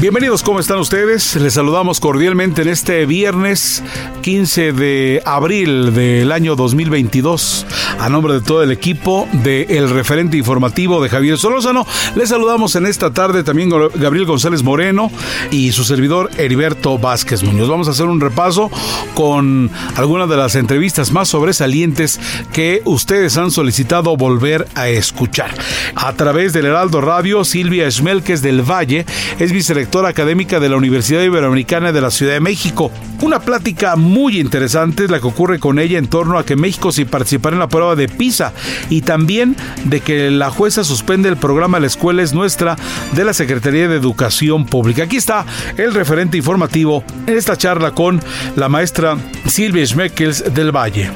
Bienvenidos, ¿cómo están ustedes? Les saludamos cordialmente en este viernes 15 de abril del año 2022. A nombre de todo el equipo de El Referente Informativo de Javier Solórzano, les saludamos en esta tarde también Gabriel González Moreno y su servidor Heriberto Vázquez Muñoz. Vamos a hacer un repaso con algunas de las entrevistas más sobresalientes que ustedes han solicitado volver a escuchar. A través del Heraldo Radio, Silvia Schmelkes del Valle es vicerectora académica de la Universidad Iberoamericana de la Ciudad de México. Una plática muy interesante es la que ocurre con ella en torno a que México se participará en la prueba de PISA y también de que la jueza suspende el programa La Escuela es Nuestra de la Secretaría de Educación Pública. Aquí está el referente informativo en esta charla con la maestra Silvia Schmeckels del Valle.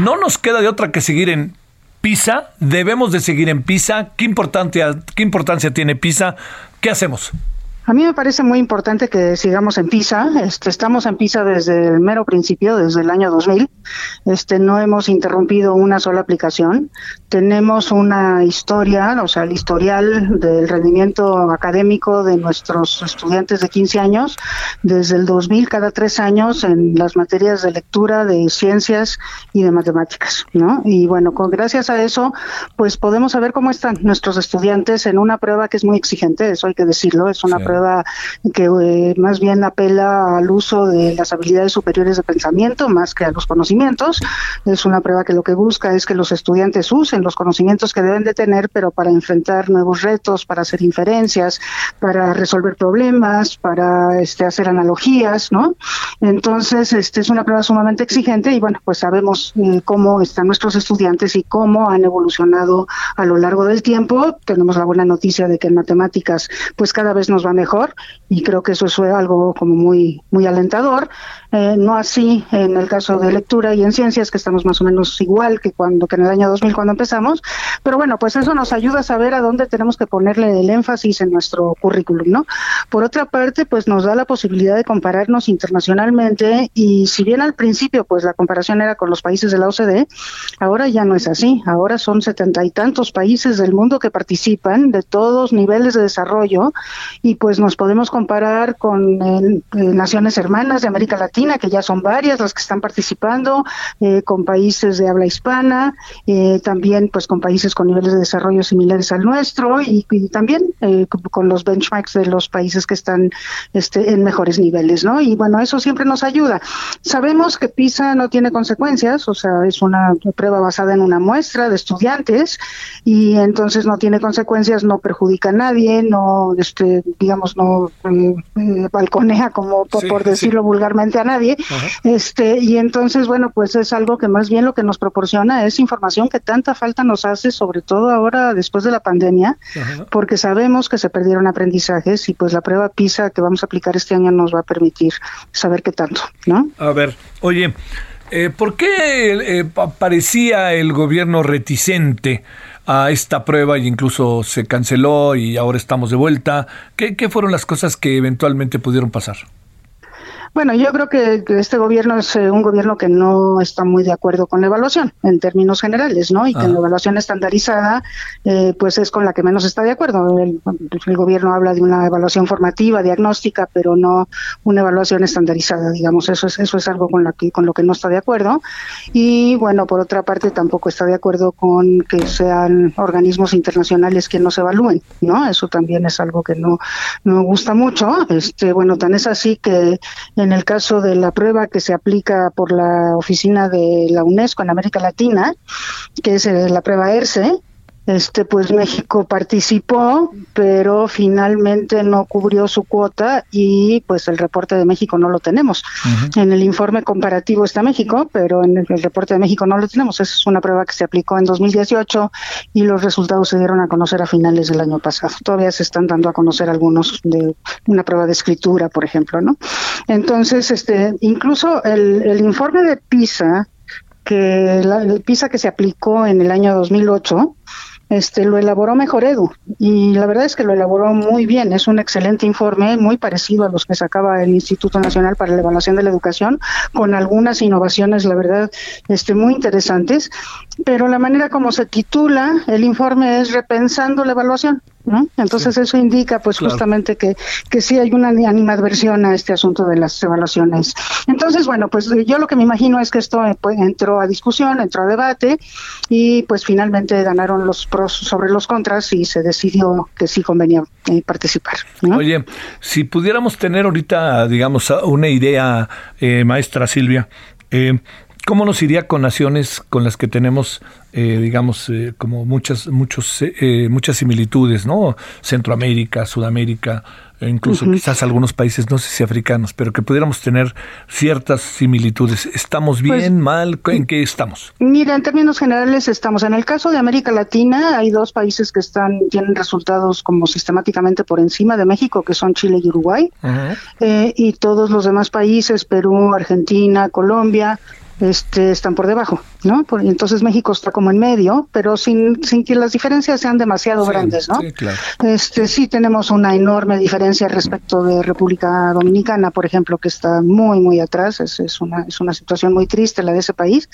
No nos queda de otra que seguir en PISA, debemos de seguir en PISA. ¿Qué importancia, qué importancia tiene PISA? ¿Qué hacemos? A mí me parece muy importante que sigamos en PISA. Este, estamos en PISA desde el mero principio, desde el año 2000. Este, no hemos interrumpido una sola aplicación. Tenemos una historia, o sea, el historial del rendimiento académico de nuestros estudiantes de 15 años, desde el 2000 cada tres años en las materias de lectura, de ciencias y de matemáticas, ¿no? Y bueno, con gracias a eso, pues podemos saber cómo están nuestros estudiantes en una prueba que es muy exigente, eso hay que decirlo, es una prueba que eh, más bien apela al uso de las habilidades superiores de pensamiento más que a los conocimientos. Es una prueba que lo que busca es que los estudiantes usen los conocimientos que deben de tener, pero para enfrentar nuevos retos, para hacer inferencias, para resolver problemas, para este, hacer analogías, ¿no? Entonces, este es una prueba sumamente exigente y bueno, pues sabemos eh, cómo están nuestros estudiantes y cómo han evolucionado a lo largo del tiempo. Tenemos la buena noticia de que en matemáticas, pues cada vez nos va mejor mejor y creo que eso fue algo como muy muy alentador eh, no así en el caso de lectura y en ciencias que estamos más o menos igual que cuando que en el año 2000 cuando empezamos pero bueno pues eso nos ayuda a saber a dónde tenemos que ponerle el énfasis en nuestro currículum no por otra parte pues nos da la posibilidad de compararnos internacionalmente y si bien al principio pues la comparación era con los países de la OCDE ahora ya no es así ahora son setenta y tantos países del mundo que participan de todos niveles de desarrollo y pues nos podemos comparar con eh, naciones hermanas de América Latina, que ya son varias las que están participando, eh, con países de habla hispana, eh, también pues con países con niveles de desarrollo similares al nuestro y, también con los benchmarks de los países que están este, en mejores niveles, ¿no? Y bueno, eso siempre nos ayuda. Sabemos que PISA no tiene consecuencias, o sea, es una prueba basada en una muestra de estudiantes y entonces no tiene consecuencias, no perjudica a nadie, no, este, digamos, no eh, eh, balconea como por, decirlo vulgarmente a nadie. Este y entonces bueno pues es algo que más bien lo que nos proporciona es información que tanta falta nos hace sobre todo ahora después de la pandemia porque sabemos que se perdieron aprendizajes y pues la prueba PISA que vamos a aplicar este año nos va a permitir saber qué tanto no a ver oye eh, ¿Por qué parecía el gobierno reticente a esta prueba e incluso se canceló y ahora estamos de vuelta. ¿Qué, qué fueron las cosas que eventualmente pudieron pasar? Bueno, yo creo que, este gobierno es eh, un gobierno que no está muy de acuerdo con la evaluación en términos generales, ¿no? Y que la evaluación estandarizada, eh, pues es con la que menos está de acuerdo. El, gobierno habla de una evaluación formativa, diagnóstica, pero no una evaluación estandarizada, digamos. Eso es eso es algo con, la que, con lo que no está de acuerdo. Y bueno, por otra parte, tampoco está de acuerdo con que sean organismos internacionales quienes nos evalúen, ¿no? Eso también es algo que no, no gusta mucho. Este, bueno, tan es así que En el caso de la prueba que se aplica por la oficina de la UNESCO en América Latina, que es eh, la prueba ERCE, este pues México participó pero finalmente no cubrió su cuota y pues el reporte de México no lo tenemos. En el informe comparativo está México pero en el, reporte de México no lo tenemos. Es una prueba que se aplicó en 2018 y los resultados se dieron a conocer a finales del año pasado. Todavía se están dando a conocer algunos de una prueba de escritura por ejemplo no entonces este incluso el, el informe de PISA que la, el PISA que se aplicó en el año 2008 este lo elaboró mejor Edu. Y la verdad es que lo elaboró muy bien, es un excelente informe, muy parecido a los que sacaba el Instituto Nacional para la Evaluación de la Educación, con algunas innovaciones, la verdad, este muy interesantes, pero la manera como se titula el informe es repensando la evaluación. ¿No? Entonces eso indica pues justamente que, que sí hay una animadversión a este asunto de las evaluaciones. Entonces, bueno, pues yo lo que me imagino es que esto eh, pues, entró a discusión, entró a debate y pues finalmente ganaron los pros sobre los contras y se decidió que sí convenía eh, participar. Oye, si pudiéramos tener ahorita, digamos, una idea, eh, maestra Silvia, eh, ¿Cómo nos iría con naciones con las que tenemos, eh, digamos, eh, como muchas, muchos, eh, muchas similitudes, ¿no? Centroamérica, Sudamérica, e incluso quizás algunos países, no sé si africanos, pero que pudiéramos tener ciertas similitudes. ¿Estamos bien, Pues, mal? ¿En qué estamos? Mira, en términos generales estamos en el caso de América Latina, hay dos países que están tienen resultados como sistemáticamente por encima de México, que son Chile y Uruguay, eh, y todos los demás países, Perú, Argentina, Colombia, este, están por debajo, ¿no? Por- entonces México está como en medio, pero sin, sin que las diferencias sean demasiado Sí, grandes, ¿no? sí, claro. Este, sí tenemos una enorme diferencia respecto de República Dominicana, por ejemplo, que está muy, muy atrás. Es, es una, es una situación muy triste la de ese país.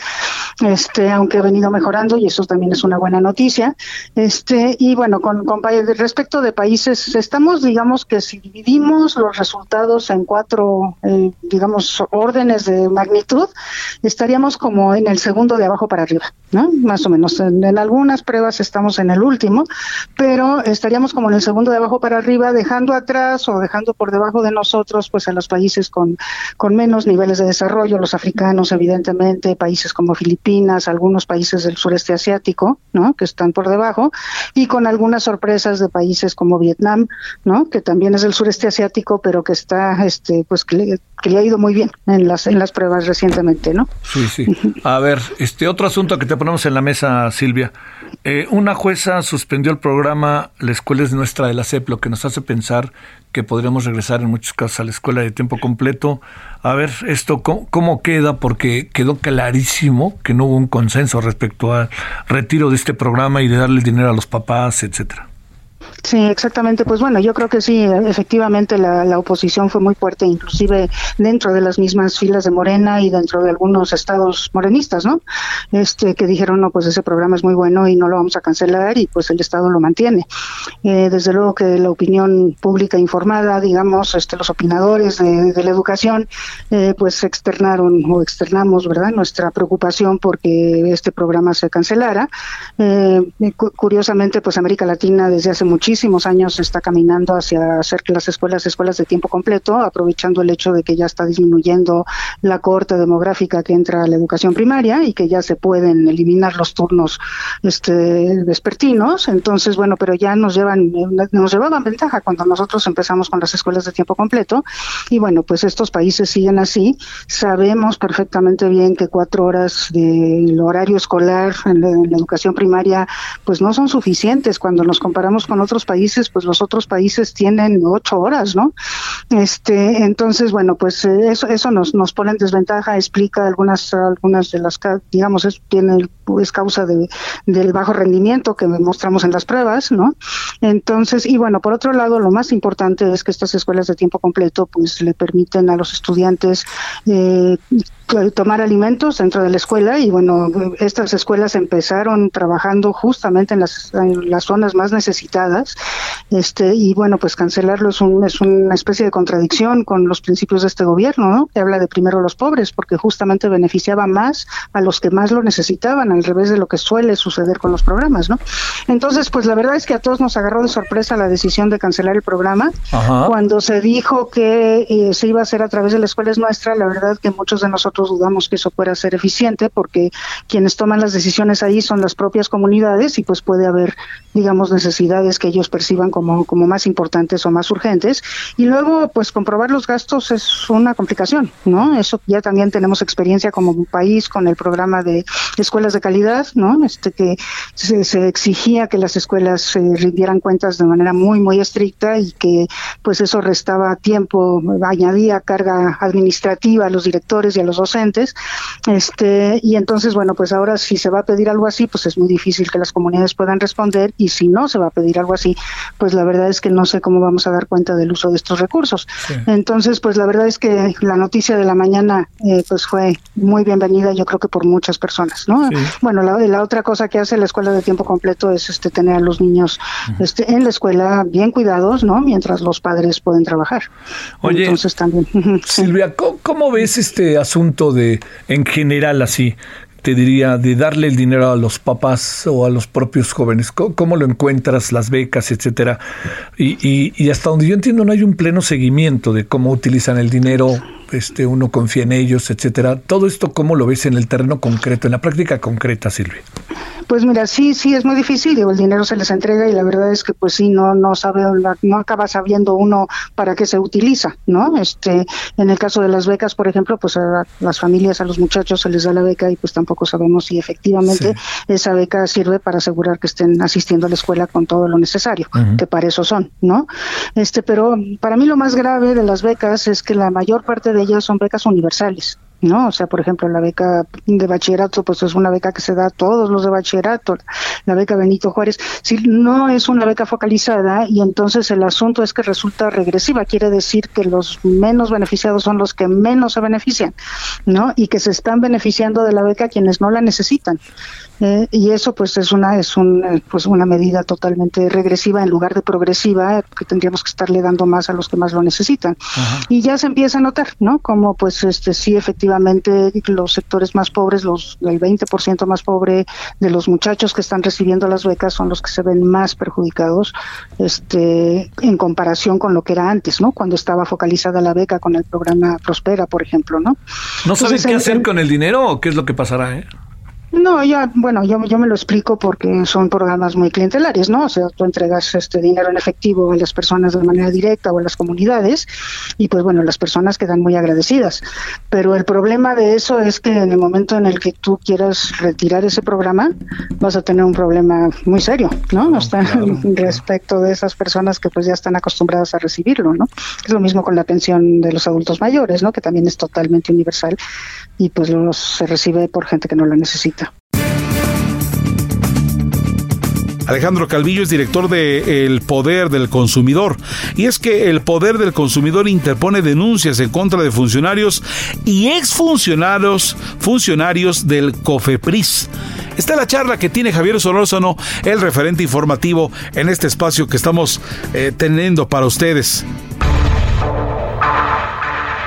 Este, aunque ha venido mejorando y eso también es una buena noticia. Este, y bueno, con, con respecto de países, estamos, digamos que si dividimos los resultados en cuatro, eh, digamos, órdenes de magnitud, estaríamos como en el segundo de abajo para arriba, ¿no? Más o menos. En, en algunas pruebas estamos en el último, pero estaríamos como en el segundo de abajo para arriba, dejando atrás o dejando por debajo de nosotros, pues a los países con, con menos niveles de desarrollo, los africanos, evidentemente, países como Filipinas, algunos países del sureste asiático, ¿no? Que están por debajo, y con algunas sorpresas de países como Vietnam, ¿no? Que también es del sureste asiático, pero que está, este, pues que le, que le ha ido muy bien en las, en las pruebas recientemente, ¿no? Sí, sí. A ver, este otro asunto que te ponemos en la mesa, Silvia. Eh, una jueza suspendió el programa La escuela es nuestra de la CEP, lo que nos hace pensar que podríamos regresar en muchos casos a la escuela de tiempo completo. A ver, esto cómo, queda, porque quedó clarísimo que no hubo un consenso respecto al retiro de este programa y de darle dinero a los papás, etcétera. Sí, exactamente. Pues bueno, yo creo que sí, efectivamente la, oposición fue muy fuerte, inclusive dentro de las mismas filas de Morena y dentro de algunos estados morenistas, ¿no? Este, que dijeron, no, pues ese programa es muy bueno y no lo vamos a cancelar y pues el Estado lo mantiene. Eh, desde luego que la opinión pública informada, digamos, este, los opinadores de, de la educación, eh, pues externaron o externamos, ¿verdad?, nuestra preocupación porque este programa se cancelara. Eh, cu- curiosamente, pues América Latina desde hace muchísimos años está caminando hacia hacer que las escuelas escuelas de tiempo completo, aprovechando el hecho de que ya está disminuyendo la cohorte demográfica que entra a la educación primaria y que ya se pueden eliminar los turnos este, vespertinos. Entonces, bueno, pero ya nos llevan, nos llevaban ventaja cuando nosotros empezamos con las escuelas de tiempo completo. Y bueno, pues estos países siguen así. Sabemos perfectamente bien que cuatro horas del horario escolar en la, en la educación primaria, pues no son suficientes. Cuando nos comparamos con otros países, pues los otros países tienen ocho horas, ¿no? Este, entonces, bueno, pues eh, eso, eso nos, nos pone en desventaja, explica algunas, algunas de las, digamos, es, tiene, es causa de, del bajo rendimiento que mostramos en las pruebas, ¿no? Entonces, y bueno, por otro lado, lo más importante es que estas escuelas de tiempo completo, pues le permiten a los estudiantes eh, tomar alimentos dentro de la escuela y bueno, estas escuelas empezaron trabajando justamente en las, en las zonas más necesitadas Este, y bueno, pues cancelarlo es, un, es una especie de contradicción con los principios de este gobierno, ¿no? Que habla de primero los pobres, porque justamente beneficiaba más a los que más lo necesitaban, al revés de lo que suele suceder con los programas, ¿no? Entonces, pues la verdad es que a todos nos agarró de sorpresa la decisión de cancelar el programa. Cuando se dijo que eh, se iba a hacer a través de la escuela es nuestra, la verdad que muchos de nosotros dudamos que eso pueda ser eficiente, porque quienes toman las decisiones ahí son las propias comunidades y pues puede haber, digamos, necesidades que ellos perciban como, como más importantes o más urgentes. Y luego, pues comprobar los gastos es una complicación, ¿no? Eso ya también tenemos experiencia como país con el programa de escuelas de calidad, ¿no? Este que se, exigía que las escuelas eh, rindieran cuentas de manera muy, muy estricta y que pues eso restaba tiempo, añadía carga administrativa a los directores y a los docentes. Este, y entonces, bueno, pues ahora si se va a pedir algo así, pues es muy difícil que las comunidades puedan responder y si no se va a pedir algo así, pues la verdad es que no sé cómo vamos a dar cuenta del uso de estos recursos. Entonces, pues la verdad es que la noticia de la mañana eh, pues fue muy bienvenida, yo creo que por muchas personas, ¿no? Bueno, la, la, otra cosa que hace la escuela de tiempo completo es este tener a los niños este, en la escuela bien cuidados, ¿no? Mientras los padres pueden trabajar. Oye, entonces también. Silvia, ¿cómo, ves este asunto de, en general, así? Te diría, de darle el dinero a los papás o a los propios jóvenes? ¿Cómo, lo encuentras, las becas, etcétera? Y, y, y, hasta donde yo entiendo no hay un pleno seguimiento de cómo utilizan el dinero este, uno confía en ellos, etcétera. Todo esto, ¿cómo lo ves en el terreno concreto, en la práctica concreta, Silvia? Pues mira, sí, sí, es muy difícil, digo, el dinero se les entrega y la verdad es que pues sí, no, no sabe, no acaba sabiendo uno para qué se utiliza, ¿no? Este, en el caso de las becas, por ejemplo, pues a las familias, a los muchachos se les da la beca y pues tampoco sabemos si efectivamente esa beca sirve para asegurar que estén asistiendo a la escuela con todo lo necesario, que para eso son, ¿no? Este, pero para mí lo más grave de las becas es que la mayor parte de ellas son becas universales. ¿No? O sea, por ejemplo, la beca de bachillerato, pues es una beca que se da a todos los de bachillerato, la beca Benito Juárez, si no es una beca focalizada y entonces el asunto es que resulta regresiva, quiere decir que los menos beneficiados son los que menos se benefician, ¿no? Y que se están beneficiando de la beca quienes no la necesitan. Eh, y eso pues es una es un, eh, pues una medida totalmente regresiva en lugar de progresiva que tendríamos que estarle dando más a los que más lo necesitan y ya se empieza a notar no como pues este sí efectivamente los sectores más pobres los el 20% más pobre de los muchachos que están recibiendo las becas son los que se ven más perjudicados este en comparación con lo que era antes no cuando estaba focalizada la beca con el programa Prospera por ejemplo no no sabes qué hacer con el dinero o qué es lo que pasará eh no, ya, bueno, yo, yo me lo explico porque son programas muy clientelares, ¿no? O sea, tú entregas este dinero en efectivo a las personas de manera directa o a las comunidades y pues bueno, las personas quedan muy agradecidas. Pero el problema de eso es que en el momento en el que tú quieras retirar ese programa, vas a tener un problema muy serio, ¿no? respecto de esas personas que pues ya están acostumbradas a recibirlo, ¿no? Es lo mismo con la pensión de los adultos mayores, ¿no? Que también es totalmente universal y pues los, se recibe por gente que no lo necesita. Alejandro Calvillo es director de El Poder del Consumidor. Y es que el Poder del Consumidor interpone denuncias en contra de funcionarios y exfuncionarios funcionarios del COFEPRIS. Esta es la charla que tiene Javier Solórzano, el referente informativo en este espacio que estamos eh, teniendo para ustedes.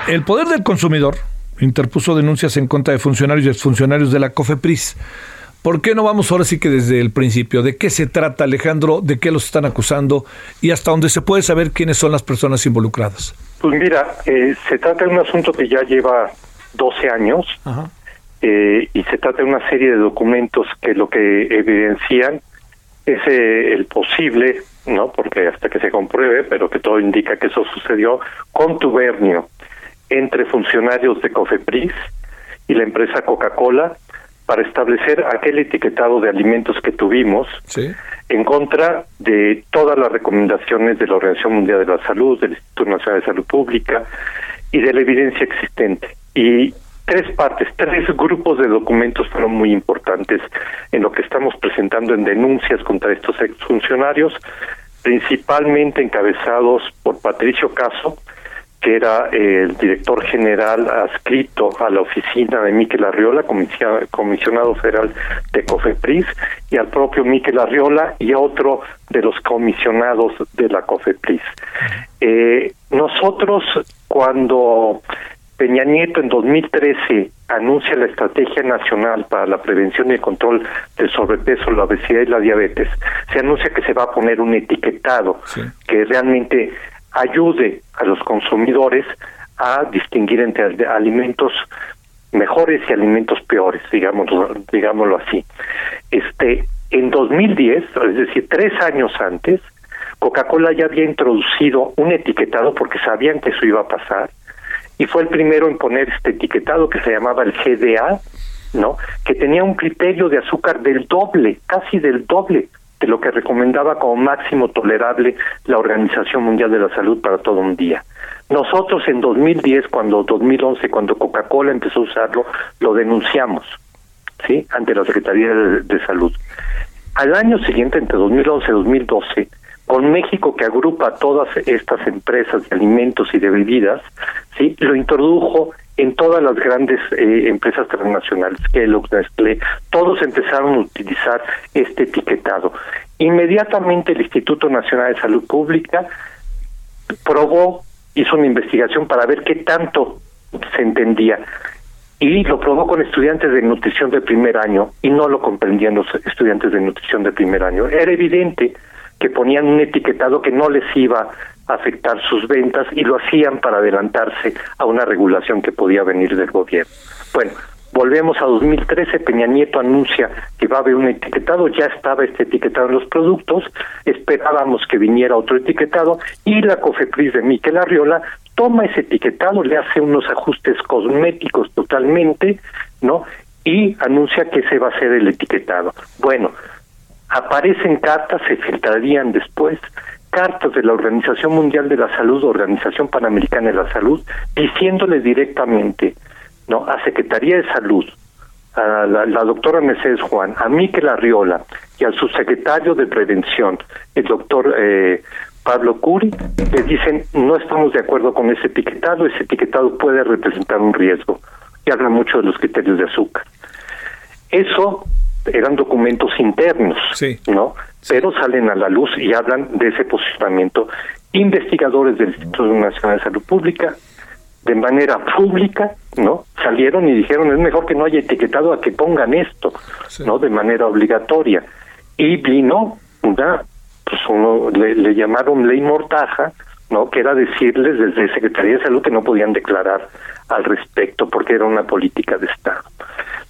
El Poder del Consumidor interpuso denuncias en contra de funcionarios y exfuncionarios de la COFEPRIS. ¿Por qué no vamos ahora sí que desde el principio? ¿De qué se trata, Alejandro? ¿De qué los están acusando? Y hasta dónde se puede saber quiénes son las personas involucradas. Pues mira, eh, se trata de un asunto que ya lleva 12 años eh, y se trata de una serie de documentos que lo que evidencian es eh, el posible, no porque hasta que se compruebe, pero que todo indica que eso sucedió, contubernio entre funcionarios de COFEPRIS y la empresa Coca-Cola para establecer aquel etiquetado de alimentos que tuvimos en contra de todas las recomendaciones de la Organización Mundial de la Salud, del Instituto Nacional de Salud Pública y de la evidencia existente. Y tres partes, tres grupos de documentos fueron muy importantes en lo que estamos presentando en denuncias contra estos exfuncionarios, principalmente encabezados por Patricio Caso, que era el director general adscrito a la oficina de Miquel Arriola, comisionado federal de COFEPRIS, y al propio Miquel Arriola y a otro de los comisionados de la COFEPRIS. Eh, nosotros, cuando Peña Nieto en 2013 anuncia la Estrategia Nacional para la Prevención y el Control del Sobrepeso, la obesidad y la diabetes, se anuncia que se va a poner un etiquetado que realmente ayude a los consumidores a distinguir entre alimentos mejores y alimentos peores, digámoslo, digámoslo así. Este, en 2010, es decir, tres años antes, Coca-Cola ya había introducido un etiquetado porque sabían que eso iba a pasar y fue el primero en poner este etiquetado que se llamaba el GDA, ¿no? Que tenía un criterio de azúcar del doble, casi del doble de lo que recomendaba como máximo tolerable la Organización Mundial de la Salud para todo un día. Nosotros en 2010, cuando 2011, cuando Coca-Cola empezó a usarlo, lo denunciamos, ¿sí? Ante la Secretaría de, Salud. Al año siguiente, entre 2011 y 2012, con México que agrupa todas estas empresas de alimentos y de bebidas, sí, lo introdujo en todas las grandes eh, empresas transnacionales, Kellogg, Nestlé, todos empezaron a utilizar este etiquetado. Inmediatamente el Instituto Nacional de Salud Pública probó, hizo una investigación para ver qué tanto se entendía y lo probó con estudiantes de nutrición de primer año y no lo comprendían los estudiantes de nutrición de primer año. Era evidente que ponían un etiquetado que no les iba a afectar sus ventas y lo hacían para adelantarse a una regulación que podía venir del gobierno. Bueno, volvemos a 2013, Peña Nieto anuncia que va a haber un etiquetado, ya estaba este etiquetado en los productos, esperábamos que viniera otro etiquetado y la COFEPRIS de Miquel Arriola toma ese etiquetado, le hace unos ajustes cosméticos totalmente, ¿no? Y anuncia que ese va a ser el etiquetado. Bueno, aparecen cartas, se filtrarían después, cartas de la Organización Mundial de la Salud, Organización Panamericana de la Salud, diciéndole directamente no a Secretaría de Salud, a la, doctora Mercedes Juan, a Miquel Arriola y al subsecretario de Prevención, el doctor eh, Pablo Curi, le dicen no estamos de acuerdo con ese etiquetado, ese etiquetado puede representar un riesgo y habla mucho de los criterios de azúcar. Eso eran documentos internos, ¿no? Pero salen a la luz y hablan de ese posicionamiento. Investigadores del Instituto Nacional de Salud Pública, de manera pública, ¿no? Salieron y dijeron es mejor que no haya etiquetado a que pongan esto, ¿no? De manera obligatoria. Y vino una, pues uno le, le llamaron ley mortaja, ¿no? Que era decirles desde Secretaría de Salud que no podían declarar al respecto porque era una política de Estado.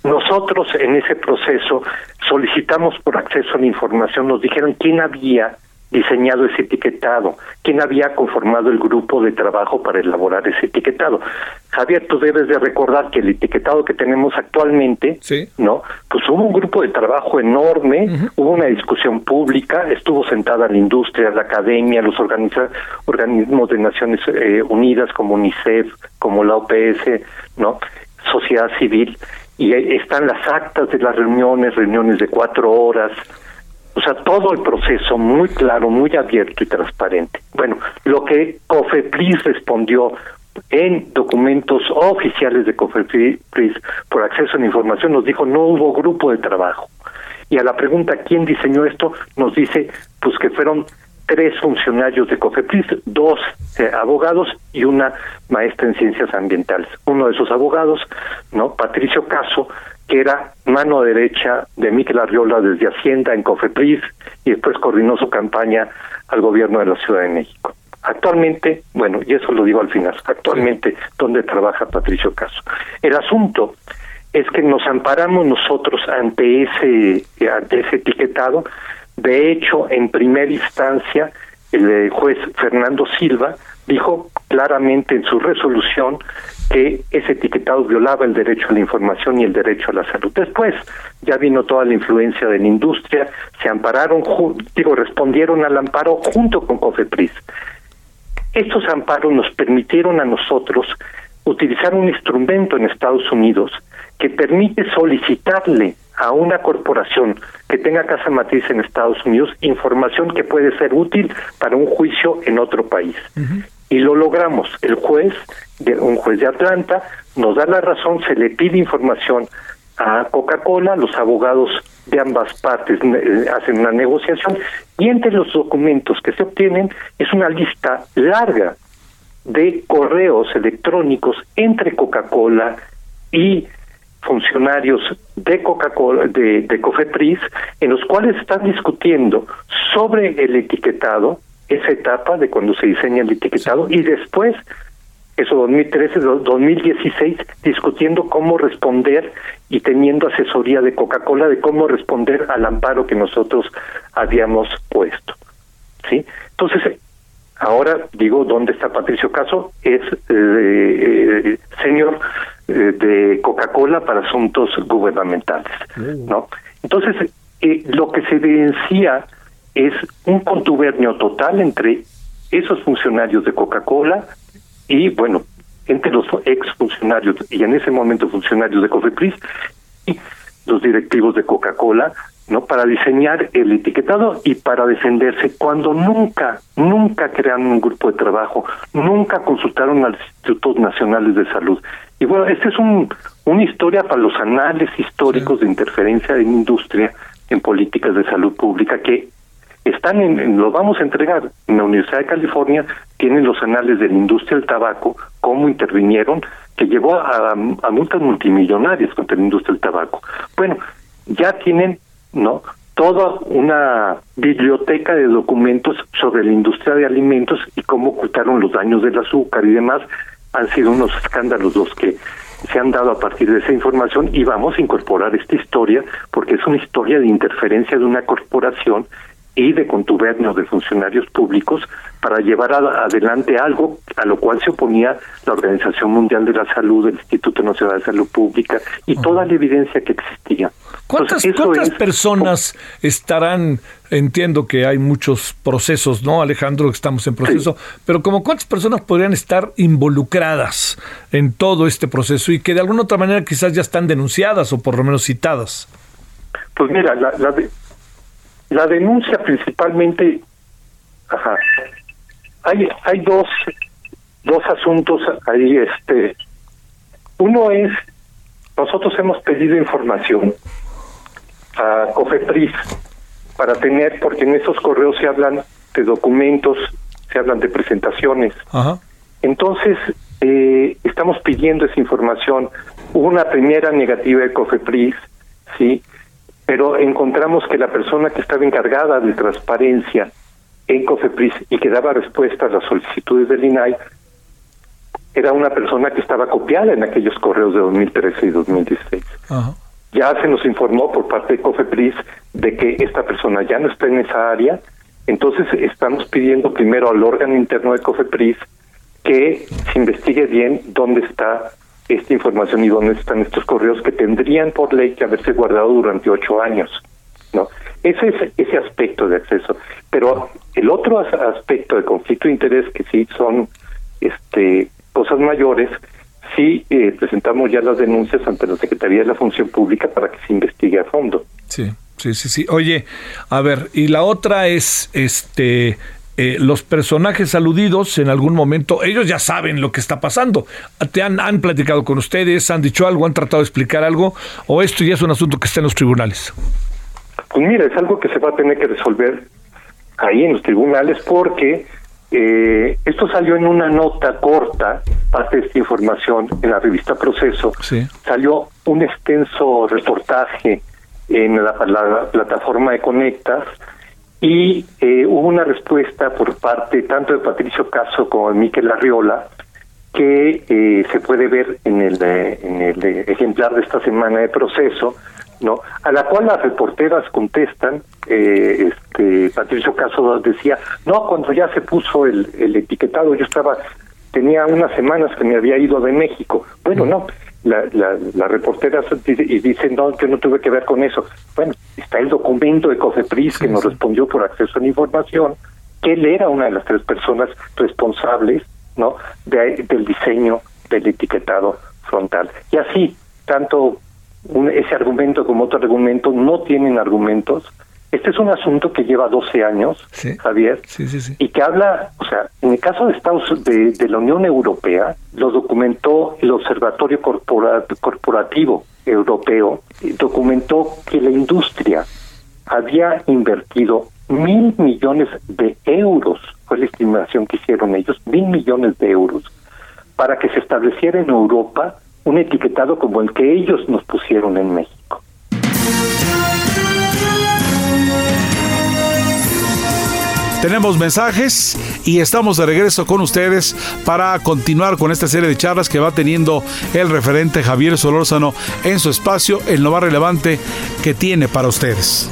Nosotros en ese proceso solicitamos por acceso a la información, nos dijeron quién había diseñado ese etiquetado, quién había conformado el grupo de trabajo para elaborar ese etiquetado. Javier, tú debes de recordar que el etiquetado que tenemos actualmente, ¿no? Pues hubo un grupo de trabajo enorme, hubo una discusión pública, estuvo sentada la industria, la academia, los organismos de Naciones eh, Unidas como UNICEF, como la OPS, ¿no? Sociedad civil, y están las actas de las reuniones, reuniones de cuatro horas, o sea, todo el proceso muy claro, muy abierto y transparente. Bueno, lo que COFEPRIS respondió en documentos oficiales de COFEPRIS por acceso a la información nos dijo no hubo grupo de trabajo. Y a la pregunta quién diseñó esto nos dice pues que fueron tres funcionarios de COFEPRIS, dos eh, abogados y una maestra en ciencias ambientales. Uno de esos abogados, no, Patricio Caso, que era mano derecha de Miquel Arriola desde Hacienda en COFEPRIS y después coordinó su campaña al gobierno de la Ciudad de México. Actualmente, bueno, y eso lo digo al final, actualmente, ¿dónde trabaja Patricio Caso? El asunto es que nos amparamos nosotros ante ese, ante ese etiquetado. De hecho, en primera instancia, el juez Fernando Silva dijo claramente en su resolución que ese etiquetado violaba el derecho a la información y el derecho a la salud. Después ya vino toda la influencia de la industria, se ampararon, digo, respondieron al amparo junto con COFEPRIS. Estos amparos nos permitieron a nosotros utilizar un instrumento en Estados Unidos que permite solicitarle a una corporación que tenga casa matriz en Estados Unidos información que puede ser útil para un juicio en otro país y lo logramos. El juez, un juez de Atlanta, nos da la razón, se le pide información a Coca-Cola, los abogados de ambas partes eh, hacen una negociación y entre los documentos que se obtienen es una lista larga de correos electrónicos entre Coca-Cola y funcionarios de Coca-Cola, de, de Cofepris, en los cuales están discutiendo sobre el etiquetado, esa etapa de cuando se diseña el etiquetado, y después eso 2013, 2016, discutiendo cómo responder y teniendo asesoría de Coca-Cola de cómo responder al amparo que nosotros habíamos puesto. ¿Sí? Entonces, ahora digo, ¿dónde está Patricio Caso? Es eh, eh señor de Coca-Cola para asuntos gubernamentales. ¿no? Entonces, eh, lo que se evidencia es un contubernio total entre esos funcionarios de Coca-Cola y bueno, entre los ex funcionarios y en ese momento funcionarios de Cofepris y los directivos de Coca-Cola, ¿no? Para diseñar el etiquetado y para defenderse cuando nunca, nunca crearon un grupo de trabajo, nunca consultaron a los institutos nacionales de salud. Y bueno, esta es un, una historia para los anales históricos de interferencia en industria en políticas de salud pública que están en, lo vamos a entregar en la Universidad de California tienen los anales de la industria del tabaco cómo intervinieron que llevó a, a multas multimillonarias contra la industria del tabaco bueno ya tienen no toda una biblioteca de documentos sobre la industria de alimentos y cómo ocultaron los daños del azúcar y demás han sido unos escándalos los que se han dado a partir de esa información y vamos a incorporar esta historia porque es una historia de interferencia de una corporación y de contubernios de funcionarios públicos para llevar adelante algo a lo cual se oponía la Organización Mundial de la Salud, el Instituto Nacional de Salud Pública y toda la evidencia que existía. ¿Cuántas, ¿cuántas personas estarán, entiendo que hay muchos procesos, ¿no, Alejandro? que Estamos en proceso, pero como cuántas personas podrían estar involucradas en todo este proceso y que de alguna otra manera quizás ya están denunciadas o por lo menos citadas? Pues mira, la, la, la denuncia principalmente, ajá, hay, hay dos, dos asuntos ahí, este, uno es, nosotros hemos pedido información a COFEPRIS para tener, porque en esos correos se hablan de documentos, se hablan de presentaciones. Ajá. Entonces, eh, estamos pidiendo esa información. Hubo una primera negativa de COFEPRIS, ¿sí? Pero encontramos que la persona que estaba encargada de transparencia en COFEPRIS y que daba respuesta a las solicitudes del INAI era una persona que estaba copiada en aquellos correos de 2013 y 2016. Ya se nos informó por parte de COFEPRIS de que esta persona ya no está en esa área, entonces estamos pidiendo primero al órgano interno de COFEPRIS que se investigue bien dónde está esta información y dónde están estos correos que tendrían por ley que haberse guardado durante ocho años. ¿no? Ese es ese aspecto de acceso. Pero el otro aspecto de conflicto de interés, que sí son este cosas mayores, sí eh, presentamos ya las denuncias ante la Secretaría de la Función Pública para que se investigue a fondo. Sí. Sí, sí, sí. Oye, a ver, y la otra es, este, eh, los personajes aludidos en algún momento, ellos ya saben lo que está pasando. ¿Te han, han platicado con ustedes? ¿Han dicho algo? ¿Han tratado de explicar algo? ¿O esto ya es un asunto que está en los tribunales? Pues mira, es algo que se va a tener que resolver ahí en los tribunales porque eh, esto salió en una nota corta, parte de esta información en la revista Proceso. Salió un extenso reportaje en la, la plataforma de Conectas y eh, hubo una respuesta por parte tanto de Patricio Caso como de Miquel Arriola que eh, se puede ver en el, eh, en el ejemplar de esta semana de proceso, no, a la cual las reporteras contestan. este Patricio Caso decía, no, cuando ya se puso el, el etiquetado, yo estaba tenía unas semanas que me había ido de México. Bueno, no, la, la, la reportera y dicen no que no tuve que ver con eso bueno está el documento de Cofepris que nos respondió por acceso a la información que él era una de las tres personas responsables no del diseño del etiquetado frontal. Y así tanto ese argumento como otro argumento no tienen argumentos este es un asunto que lleva 12 años, Javier, y que habla, o sea, en el caso de Estados de, la Unión Europea, lo documentó el Observatorio Corporativo Europeo documentó que la industria había invertido mil millones de euros, fue la estimación que hicieron ellos, mil millones de euros, para que se estableciera en Europa un etiquetado como el que ellos nos pusieron en México. Tenemos mensajes y estamos de regreso con ustedes para continuar con esta serie de charlas que va teniendo el referente Javier Solórzano en su espacio, en lo más relevante que tiene para ustedes.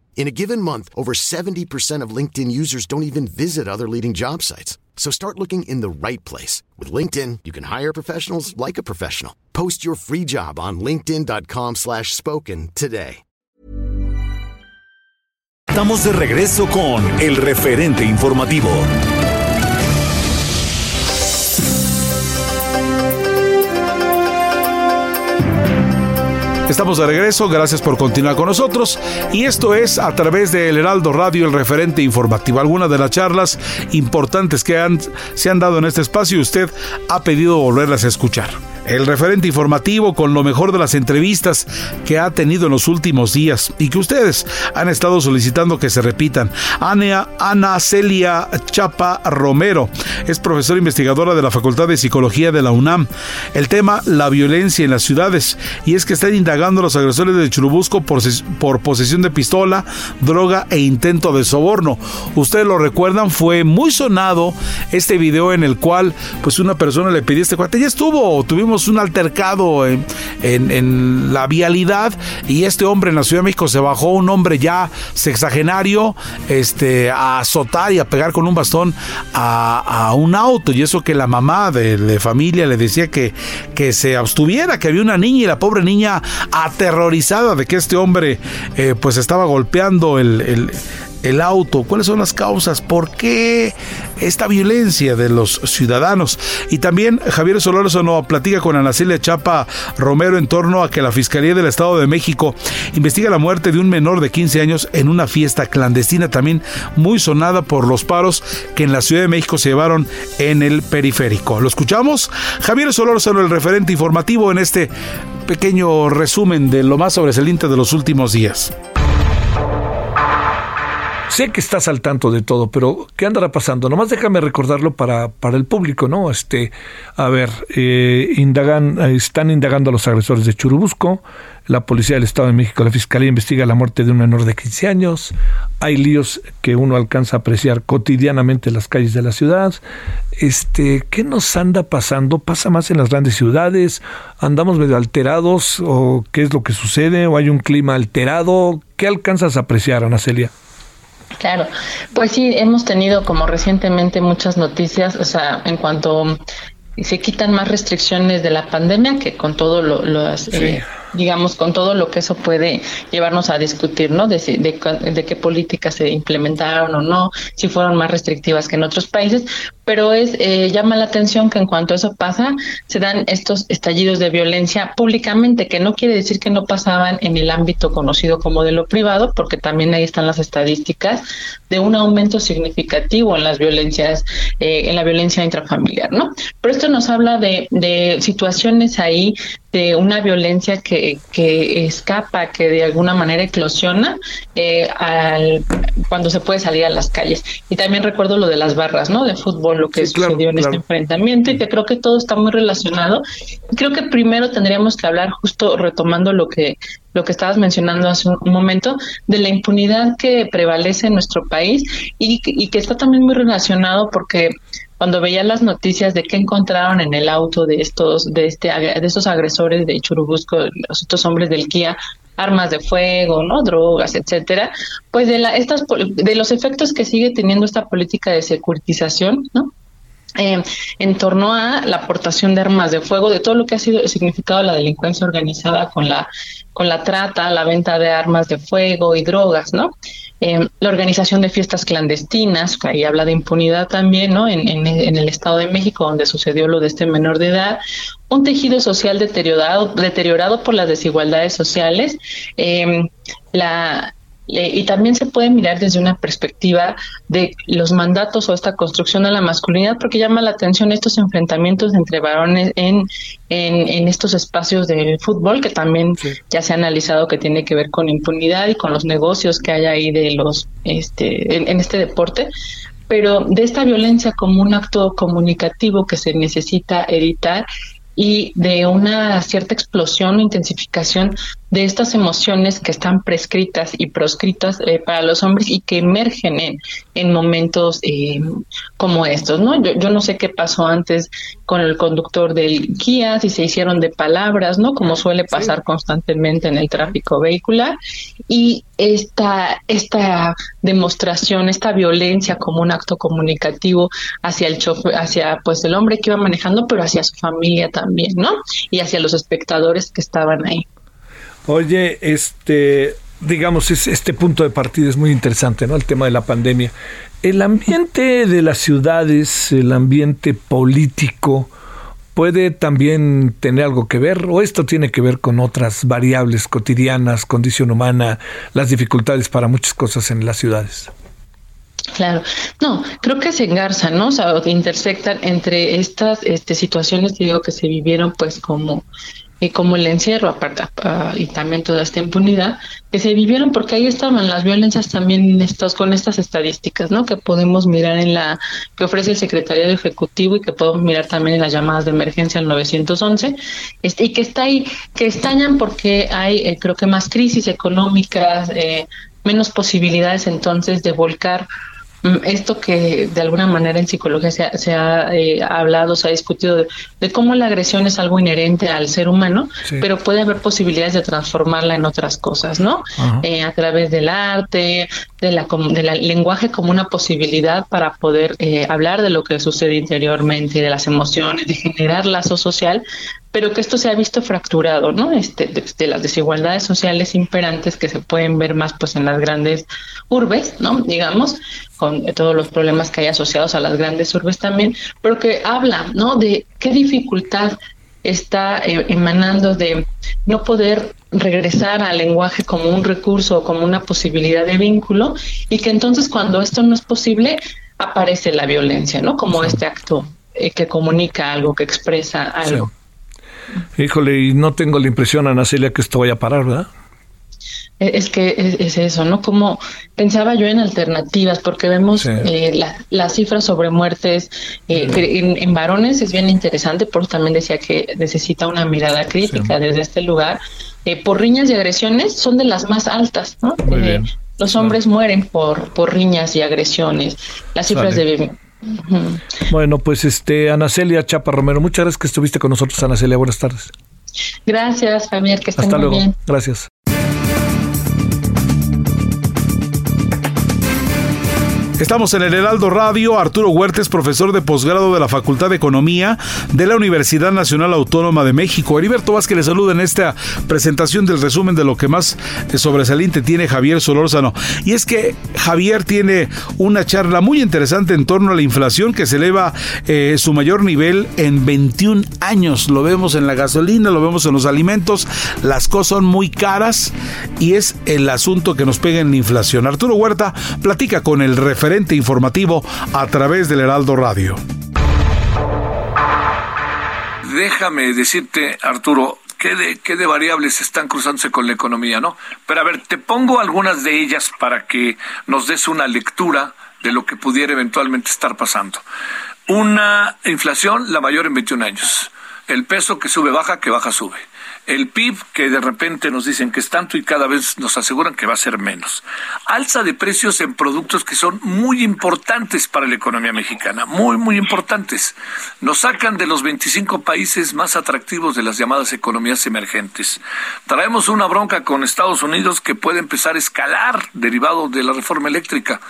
In a given month, over 70% of LinkedIn users don't even visit other leading job sites. So start looking in the right place. With LinkedIn, you can hire professionals like a professional. Post your free job on linkedin.com slash spoken today. Estamos de regreso con el referente informativo. Estamos de regreso, gracias por continuar con nosotros y esto es a través del Heraldo Radio, el referente informativo. Algunas de las charlas importantes que se han dado en este espacio usted ha pedido volverlas a escuchar el referente informativo con lo mejor de las entrevistas que ha tenido en los últimos días y que ustedes han estado solicitando que se repitan. Ana, Ana Celia Chapa Romero es profesora investigadora de la Facultad de Psicología de la UNAM. El tema, la violencia en las ciudades. Y es que están indagando a los agresores de Churubusco por, por posesión de pistola, droga e intento de soborno. Ustedes lo recuerdan, fue muy sonado este video en el cual pues una persona le pidió este cuate, ya estuvo, tuvimos un altercado en, la vialidad y este hombre en la Ciudad de México se bajó, un hombre ya sexagenario, este, a azotar y a pegar con un bastón a, un auto. Y eso que la mamá de, familia le decía que, que se abstuviera, que había una niña y la pobre niña aterrorizada de que este hombre eh, pues estaba golpeando el auto, cuáles son las causas, por qué esta violencia de los ciudadanos. Y también Javier nos platica con Ana Celia Chapa Romero en torno a que la Fiscalía del Estado de México investiga la muerte de un menor de 15 años en una fiesta clandestina también muy sonada por los paros que en la Ciudad de México se llevaron en el periférico. ¿Lo escuchamos? Javier Solórzano, el referente informativo en este pequeño resumen de lo más sobresaliente de los últimos días. Sé que estás al tanto de todo, pero ¿qué andará pasando? Nomás déjame recordarlo para, para el público, ¿no? Este, a ver, eh, indagan, están indagando a los agresores de Churubusco, la Policía del Estado de México, la Fiscalía investiga la muerte de un menor de 15 años, hay líos que uno alcanza a apreciar cotidianamente en las calles de la ciudad. Este, ¿qué nos anda pasando? ¿Pasa más en las grandes ciudades? ¿Andamos medio alterados? ¿O qué es lo que sucede? ¿O hay un clima alterado? ¿Qué alcanzas a apreciar, Ana Celia? Claro, pues sí, hemos tenido como recientemente muchas noticias, o sea, en cuanto se quitan más restricciones de la pandemia que con todo lo, las, eh, digamos, con todo lo que eso puede llevarnos a discutir, ¿no? De, de, qué políticas se implementaron o no, si fueron más restrictivas que en otros países, pero es eh, llama la atención que en cuanto eso pasa, se dan estos estallidos de violencia públicamente, que no quiere decir que no pasaban en el ámbito conocido como de lo privado, porque también ahí están las estadísticas de un aumento significativo en las violencias, eh, en la violencia intrafamiliar, ¿no? Pero esto nos habla de, de situaciones ahí de una violencia que, que escapa, que de alguna manera eclosiona eh, al, cuando se puede salir a las calles. Y también recuerdo lo de las barras, ¿no? De fútbol lo que sucedió en este enfrentamiento y que creo que todo está muy relacionado. Creo que primero tendríamos que hablar, justo retomando lo que, lo que estabas mencionando hace un, momento, de la impunidad que prevalece en nuestro país y, y que está también muy relacionado porque cuando veía las noticias de que encontraron en el auto de estos de este de estos agresores de Churubusco, estos hombres del Kia, armas de fuego, ¿no? drogas, etcétera, pues de la estas de los efectos que sigue teniendo esta política de securitización, ¿no? Eh, en torno a la aportación de armas de fuego, de todo lo que ha sido significado la delincuencia organizada con la con la trata, la venta de armas de fuego y drogas, ¿no? Eh, la organización de fiestas clandestinas, ahí habla de impunidad también, ¿no? En, en, el Estado de México, donde sucedió lo de este menor de edad, un tejido social deteriorado, deteriorado por las desigualdades sociales, eh, la y también se puede mirar desde una perspectiva de los mandatos o esta construcción de la masculinidad, porque llama la atención estos enfrentamientos entre varones en, en, estos espacios del fútbol, que también ya se ha analizado que tiene que ver con impunidad y con los negocios que hay ahí de los este, en, en este deporte. Pero de esta violencia como un acto comunicativo que se necesita evitar y de una cierta explosión o intensificación de estas emociones que están prescritas y proscritas eh, para los hombres y que emergen en, en momentos eh, como estos, ¿no? Yo, yo, no sé qué pasó antes con el conductor del Kia, si se hicieron de palabras, ¿no? Como suele pasar constantemente en el tráfico vehicular y esta, esta demostración, esta violencia como un acto comunicativo hacia el chofer, hacia pues el hombre que iba manejando, pero hacia su familia también, ¿no? Y hacia los espectadores que estaban ahí. Oye, este, digamos, este punto de partida es muy interesante, ¿no? El tema de la pandemia. El ambiente de las ciudades, el ambiente político, puede también tener algo que ver o esto tiene que ver con otras variables cotidianas, condición humana, las dificultades para muchas cosas en las ciudades. Claro, no, creo que se engarzan, ¿no? O sea, intersectan entre estas este, situaciones, digo, que se vivieron pues como y como el encierro aparte ah, y también toda esta impunidad que se vivieron porque ahí estaban las violencias también estos con estas estadísticas no que podemos mirar en la que ofrece el secretariado ejecutivo y que podemos mirar también en las llamadas de emergencia al 911 este, y que está ahí que estañan porque hay eh, creo que más crisis económicas eh, menos posibilidades entonces de volcar esto que de alguna manera en psicología se ha, eh, hablado, se ha discutido de, cómo la agresión es algo inherente al ser humano, pero puede haber posibilidades de transformarla en otras cosas, ¿no? Eh, a través del arte, de la, del lenguaje como una posibilidad para poder eh, hablar de lo que sucede interiormente, de las emociones, de generar lazo social, pero que esto se ha visto fracturado, ¿no? Este, de, las desigualdades sociales imperantes que se pueden ver más pues en las grandes urbes, ¿no? Digamos, con todos los problemas que hay asociados a las grandes urbes también, pero que habla, ¿no? De qué dificultad está eh, emanando de no poder regresar al lenguaje como un recurso, como una posibilidad de vínculo, y que entonces cuando esto no es posible, aparece la violencia, ¿no? Como este acto eh, que comunica algo, que expresa algo. Híjole, y no tengo la impresión, Ana Celia, que esto vaya a parar, ¿verdad? E, es que es, eso, ¿no? Como pensaba yo en alternativas, porque vemos eh, las cifras sobre muertes eh, en, varones es bien interesante, porque también decía que necesita una mirada crítica desde este lugar. Eh, por riñas y agresiones son de las más altas, ¿no? los hombres mueren por, por riñas y agresiones. Las cifras de bueno, pues este, Ana Celia Chapa Romero, muchas gracias que estuviste con nosotros, Ana Celia. Buenas tardes. Gracias, Javier, que estén Hasta muy luego. bien. Gracias. Estamos en el Heraldo Radio. Arturo Huertes, profesor de posgrado de la Facultad de Economía de la Universidad Nacional Autónoma de México. Heriberto Vázquez le saluda en esta presentación del resumen de lo que más sobresaliente tiene Javier Solórzano. Y es que Javier tiene una charla muy interesante en torno a la inflación que se eleva eh, su mayor nivel en 21 años. Lo vemos en la gasolina, lo vemos en los alimentos. Las cosas son muy caras y es el asunto que nos pega en la inflación. Arturo Huerta platica con el referente informativo a través del Heraldo Radio. Déjame decirte, Arturo, qué de, qué de variables están cruzándose con la economía, ¿no? Pero a ver, te pongo algunas de ellas para que nos des una lectura de lo que pudiera eventualmente estar pasando. una inflación la mayor en 21 años. El peso que sube baja, que baja sube el PIB que de repente nos dicen que es tanto y cada vez nos aseguran que va a ser menos. Alza de precios en productos que son muy importantes para la economía mexicana, muy, muy importantes. Nos sacan de los 25 países más atractivos de las llamadas economías emergentes. Traemos una bronca con Estados Unidos que puede empezar a escalar derivado de la reforma eléctrica.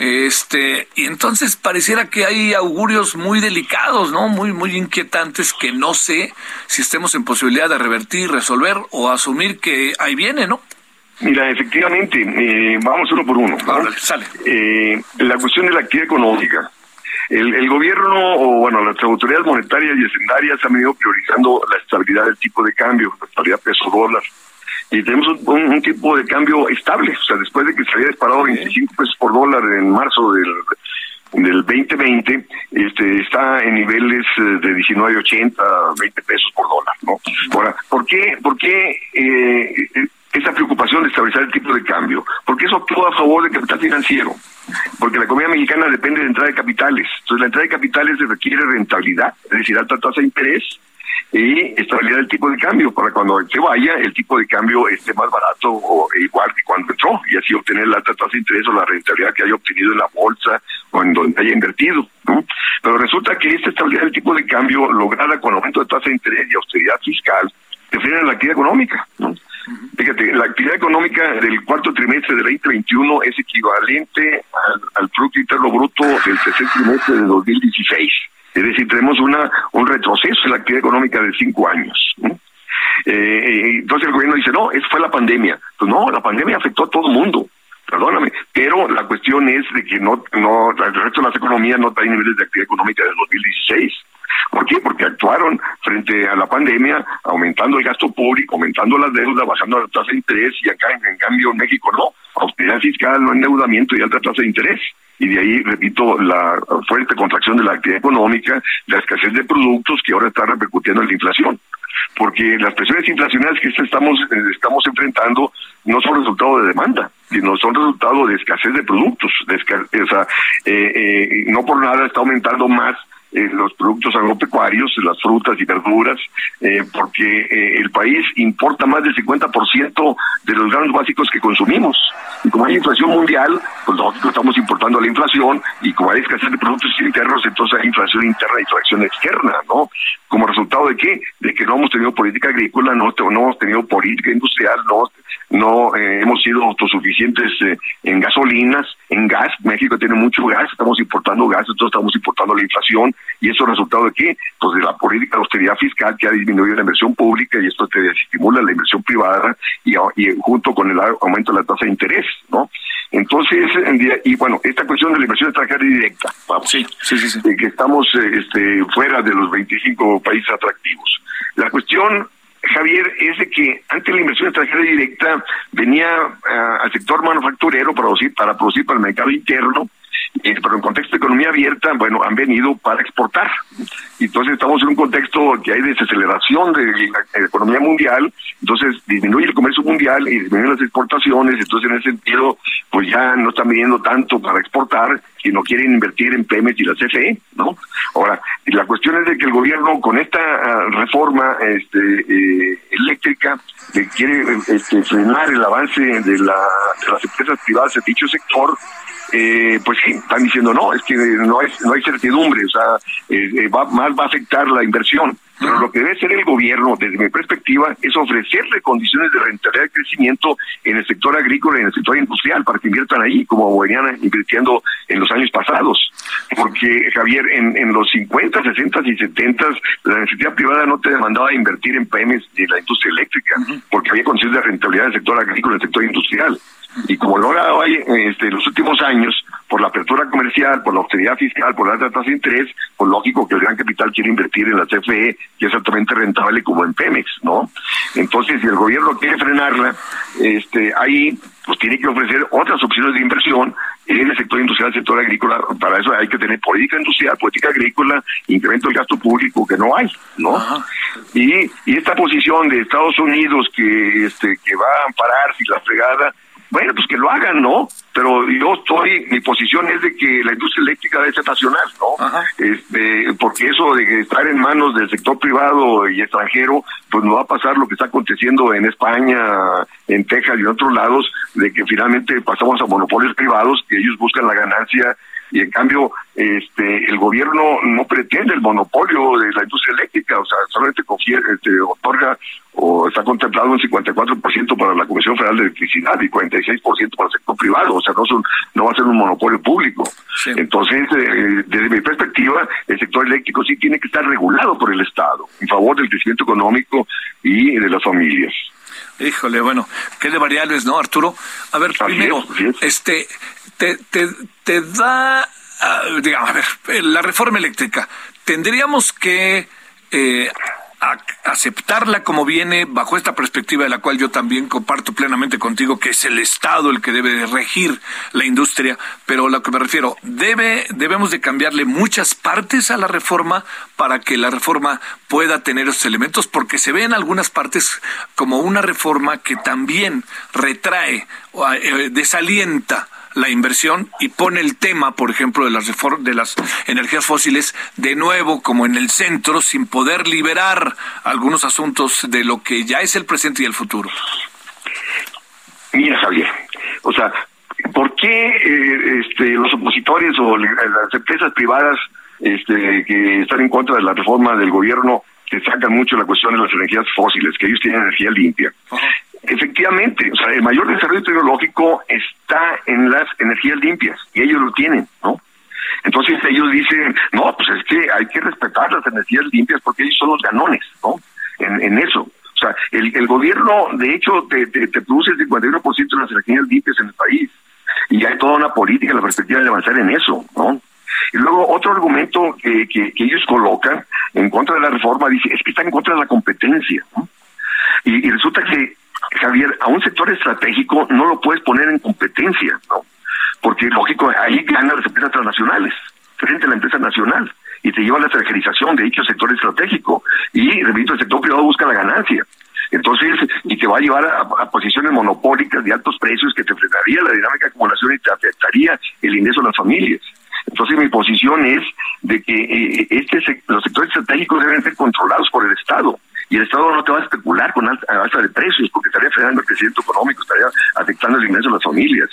Este, y entonces pareciera que hay augurios muy delicados, ¿no? Muy, muy inquietantes que no sé si estemos en posibilidad de revertir, resolver o asumir que ahí viene, ¿no? Mira, efectivamente, eh, vamos uno por uno. sale. Eh, la cuestión de la actividad económica. El, el, gobierno, o bueno, las autoridades monetarias y hacendarias han venido priorizando la estabilidad del tipo de cambio, la estabilidad peso-dólar y tenemos un, tipo de cambio estable. O sea, después de que se había disparado 25 pesos por dólar en marzo del, del 2020, este, está en niveles eh, de 19.80, 20 pesos por dólar. ¿no? Ahora, ¿por qué, por qué eh, esa preocupación de estabilizar el tipo de cambio? Porque eso actúa a favor del capital financiero. Porque la economía mexicana depende de entrada de capitales. Entonces, la entrada de capitales requiere rentabilidad, es decir, alta tasa de interés y estabilidad del tipo de cambio para cuando se vaya el tipo de cambio esté más barato o igual que cuando entró y así obtener la alta tasa de interés o la rentabilidad que haya obtenido en la bolsa o en donde haya invertido. Pero resulta que esta estabilidad del tipo de cambio lograda con aumento de tasa de interés y austeridad fiscal frena la actividad económica. Fíjate, la actividad económica del cuarto trimestre del 2021 es equivalente al, al Producto Interno Bruto del tercer trimestre de 2016. Es decir, tenemos una un retroceso en la actividad económica de cinco años. Eh, entonces el gobierno dice, no, eso fue la pandemia. Pues no, la pandemia afectó a todo el mundo, perdóname, pero la cuestión es de que no, no, el resto de las economías no traen niveles de actividad económica del 2016. ¿Por qué? Porque actuaron frente a la pandemia, aumentando el gasto público, aumentando las deudas, bajando la tasa de interés, y acá en, cambio en México no, austeridad fiscal, no endeudamiento y alta tasa de interés y de ahí, repito, la fuerte contracción de la actividad económica, la escasez de productos que ahora está repercutiendo en la inflación. Porque las presiones inflacionarias que estamos, eh, estamos enfrentando no son resultado de demanda, sino son resultado de escasez de productos. De sea, eh, eh, no por nada está aumentando más eh, los productos agropecuarios, las frutas y verduras, eh, porque eh, el país importa más del 50% de los granos básicos que consumimos. Y como hay inflación mundial, pues nosotros estamos importando la inflación y como hay escasez de productos internos, entonces hay inflación interna y tracción externa, ¿no? Como resultado de qué? De que no hemos tenido política agrícola, no, no hemos tenido política industrial, no no eh, hemos sido autosuficientes eh, en gasolinas, en gas. México tiene mucho gas, estamos importando gas, entonces estamos importando la inflación. ¿Y eso resultado de qué? Pues de la política de austeridad fiscal que ha disminuido la inversión pública y esto te estimula la inversión privada y, junto con el aumento de la tasa de interés, ¿no? Entonces, y bueno, esta cuestión de la inversión extranjera directa, vamos, sí, sí, sí, que estamos eh, este, fuera de los 25 países atractivos. La cuestión Javier, es de que antes la inversión extranjera directa venía ah, al sector manufacturero producir, para producir para el mercado interno pero en contexto de economía abierta, bueno, han venido para exportar. Entonces estamos en un contexto que hay desaceleración de la economía mundial, entonces disminuye el comercio mundial y disminuyen las exportaciones, entonces en ese sentido, pues ya no están viniendo tanto para exportar, sino quieren invertir en Pemex y la CFE, ¿no? Ahora, la cuestión es de que el gobierno con esta ah, reforma este, eh, eléctrica quiere este, frenar el avance de, la, de las empresas privadas en dicho sector, eh, pues sí, están diciendo no, es que no, es, no hay certidumbre, o sea, eh, eh, va, más va a afectar la inversión. Pero lo que debe hacer el gobierno, desde mi perspectiva, es ofrecerle condiciones de rentabilidad de crecimiento en el sector agrícola y en el sector industrial para que inviertan ahí, como venían invirtiendo en los años pasados. Porque, Javier, en, en los 50, 60 y 70, la necesidad privada no te demandaba invertir en PMs de la industria eléctrica, porque había condiciones de rentabilidad en el sector agrícola y en el sector industrial. Y como lo ha hoy, este, en los últimos años, por la apertura comercial, por la austeridad fiscal, por la alta tasa de interés, pues lógico que el gran capital quiere invertir en la CFE, que es altamente rentable como en Pemex, ¿no? Entonces, si el gobierno quiere frenarla, este, ahí pues tiene que ofrecer otras opciones de inversión en el sector industrial, el sector agrícola. Para eso hay que tener política industrial, política agrícola, incremento del gasto público, que no hay, ¿no? Y, y esta posición de Estados Unidos que, este, que va a amparar si la fregada, bueno, pues que lo hagan, ¿no? Pero yo estoy, mi posición es de que la industria eléctrica debe ser nacional, ¿no? Este, porque eso de estar en manos del sector privado y extranjero, pues no va a pasar lo que está aconteciendo en España, en Texas y en otros lados, de que finalmente pasamos a monopolios privados, que ellos buscan la ganancia y en cambio este el gobierno no pretende el monopolio de la industria eléctrica, o sea, solamente confiere, este, otorga o está contemplado un 54% para la Comisión Federal de Electricidad y 46% para el sector privado, o sea, no, son, no va a ser un monopolio público. Entonces, eh, desde mi perspectiva, el sector eléctrico sí tiene que estar regulado por el Estado en favor del crecimiento económico y de las familias. Híjole, bueno, qué de variables, ¿no, Arturo? A ver, primero, este, te, te, te da, ah, digamos, a ver, la reforma eléctrica, tendríamos que eh, aceptarla como viene bajo esta perspectiva de la cual yo también comparto plenamente contigo que es el Estado el que debe regir la industria, pero a lo que me refiero, debe debemos de cambiarle muchas partes a la reforma para que la reforma pueda tener esos elementos porque se ve en algunas partes como una reforma que también retrae o eh, desalienta la inversión y pone el tema, por ejemplo, de las de las energías fósiles de nuevo como en el centro sin poder liberar algunos asuntos de lo que ya es el presente y el futuro. Mira, Javier, o sea, ¿por qué eh, este, los opositores o las empresas privadas este, que están en contra de la reforma del gobierno que sacan mucho la cuestión de las energías fósiles, que ellos tienen energía limpia? Efectivamente, o sea, el mayor desarrollo tecnológico está en las energías limpias y ellos lo tienen, ¿no? Entonces ellos dicen, no, pues es que hay que respetar las energías limpias porque ellos son los ganones, ¿no? En, eso. O sea, el, el gobierno, de hecho, te, te, produce el 51% de las energías limpias en el país. Y hay toda una política, la perspectiva de avanzar en eso, ¿no? Y luego otro argumento que, que, que ellos colocan en contra de la reforma dice, es que está en contra de la competencia. Y, resulta que Javier, a un sector estratégico no lo puedes poner en competencia, ¿no? Porque, lógico, ahí ganan las empresas transnacionales frente a la empresa nacional y te lleva a la extranjerización de dicho sector estratégico. Y, repito, el sector privado busca la ganancia. Entonces, y te va a llevar a, posiciones monopólicas de altos precios que te frenaría la dinámica acumulación y te afectaría el ingreso de las familias. Entonces, mi posición es de que eh, este, los sectores estratégicos deben ser controlados por el Estado y el Estado no te va a especular con alta, alta de precios porque estaría frenando el crecimiento económico, estaría afectando el ingreso de las familias.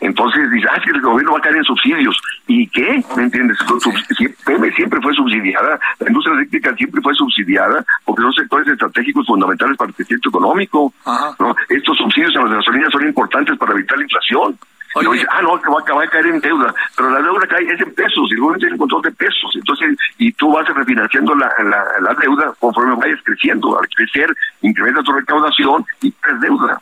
Entonces dice, ah, que el gobierno va a caer en subsidios. ¿Y qué? ¿Me entiendes? PM siempre fue subsidiada, la industria eléctrica siempre fue subsidiada, porque son sectores estratégicos fundamentales para el crecimiento económico. ¿no? Estos subsidios a las gasolinas son importantes para evitar la inflación. Dice, ah, no, que va, va, a caer en deuda, pero la deuda cae es en pesos, y gobierno tiene control de pesos, entonces, y tú vas refinanciando la, la, la deuda conforme vayas creciendo, al crecer, incrementa tu recaudación y es deuda.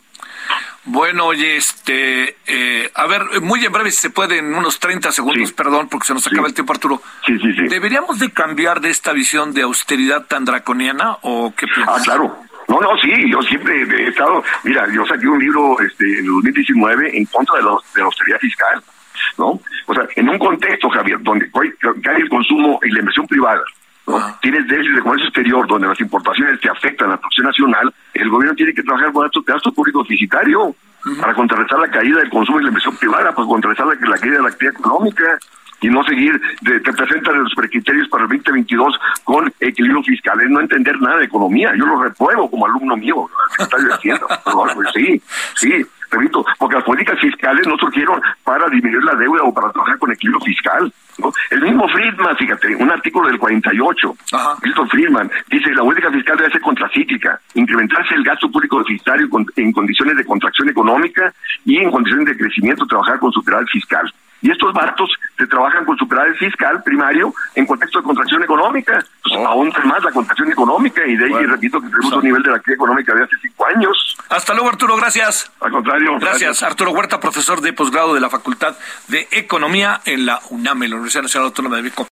Bueno, oye, este, eh, a ver, muy en breve, si se puede, en unos 30 segundos, perdón, porque se nos acaba el tiempo, Arturo. Sí, sí, sí. ¿Deberíamos de cambiar de esta visión de austeridad tan draconiana o qué piensas? Ah, claro. No, no, sí, yo siempre he estado, mira, yo saqué un libro este, en el 2019 en contra de, de la austeridad fiscal, ¿no? O sea, en un contexto, Javier, donde cae el consumo y la inversión privada, Tienes déficit de comercio exterior donde las importaciones te afectan a la producción nacional, el gobierno tiene que trabajar con estos gastos público deficitario para contrarrestar la caída del consumo y la inversión privada, pues contrarrestar la, la caída de la actividad económica y no seguir, te presentan los precriterios para el 2022 con equilibrio fiscal, es no entender nada de economía. Yo lo repruebo como alumno mío, está diciendo. Pues sí, sí, repito, porque las políticas fiscales no surgieron para disminuir la deuda o para trabajar con equilibrio fiscal. El mismo Friedman, fíjate, un artículo del 48, Milton Friedman, dice la política fiscal debe ser contracíclica, incrementarse el gasto público deficitario en condiciones de contracción económica y en condiciones de crecimiento trabajar con superávit fiscal. Y estos barcos se trabajan con superávit fiscal primario en contexto de contracción económica. Pues oh. aún más la contracción económica y de ahí repito que tenemos un nivel de la actividad económica de hace cinco años. Hasta luego Arturo, gracias. Al contrario. Gracias. Arturo Huerta, profesor de posgrado de la Facultad de Economía en la UNAM, la Universidad Nacional Autónoma de México.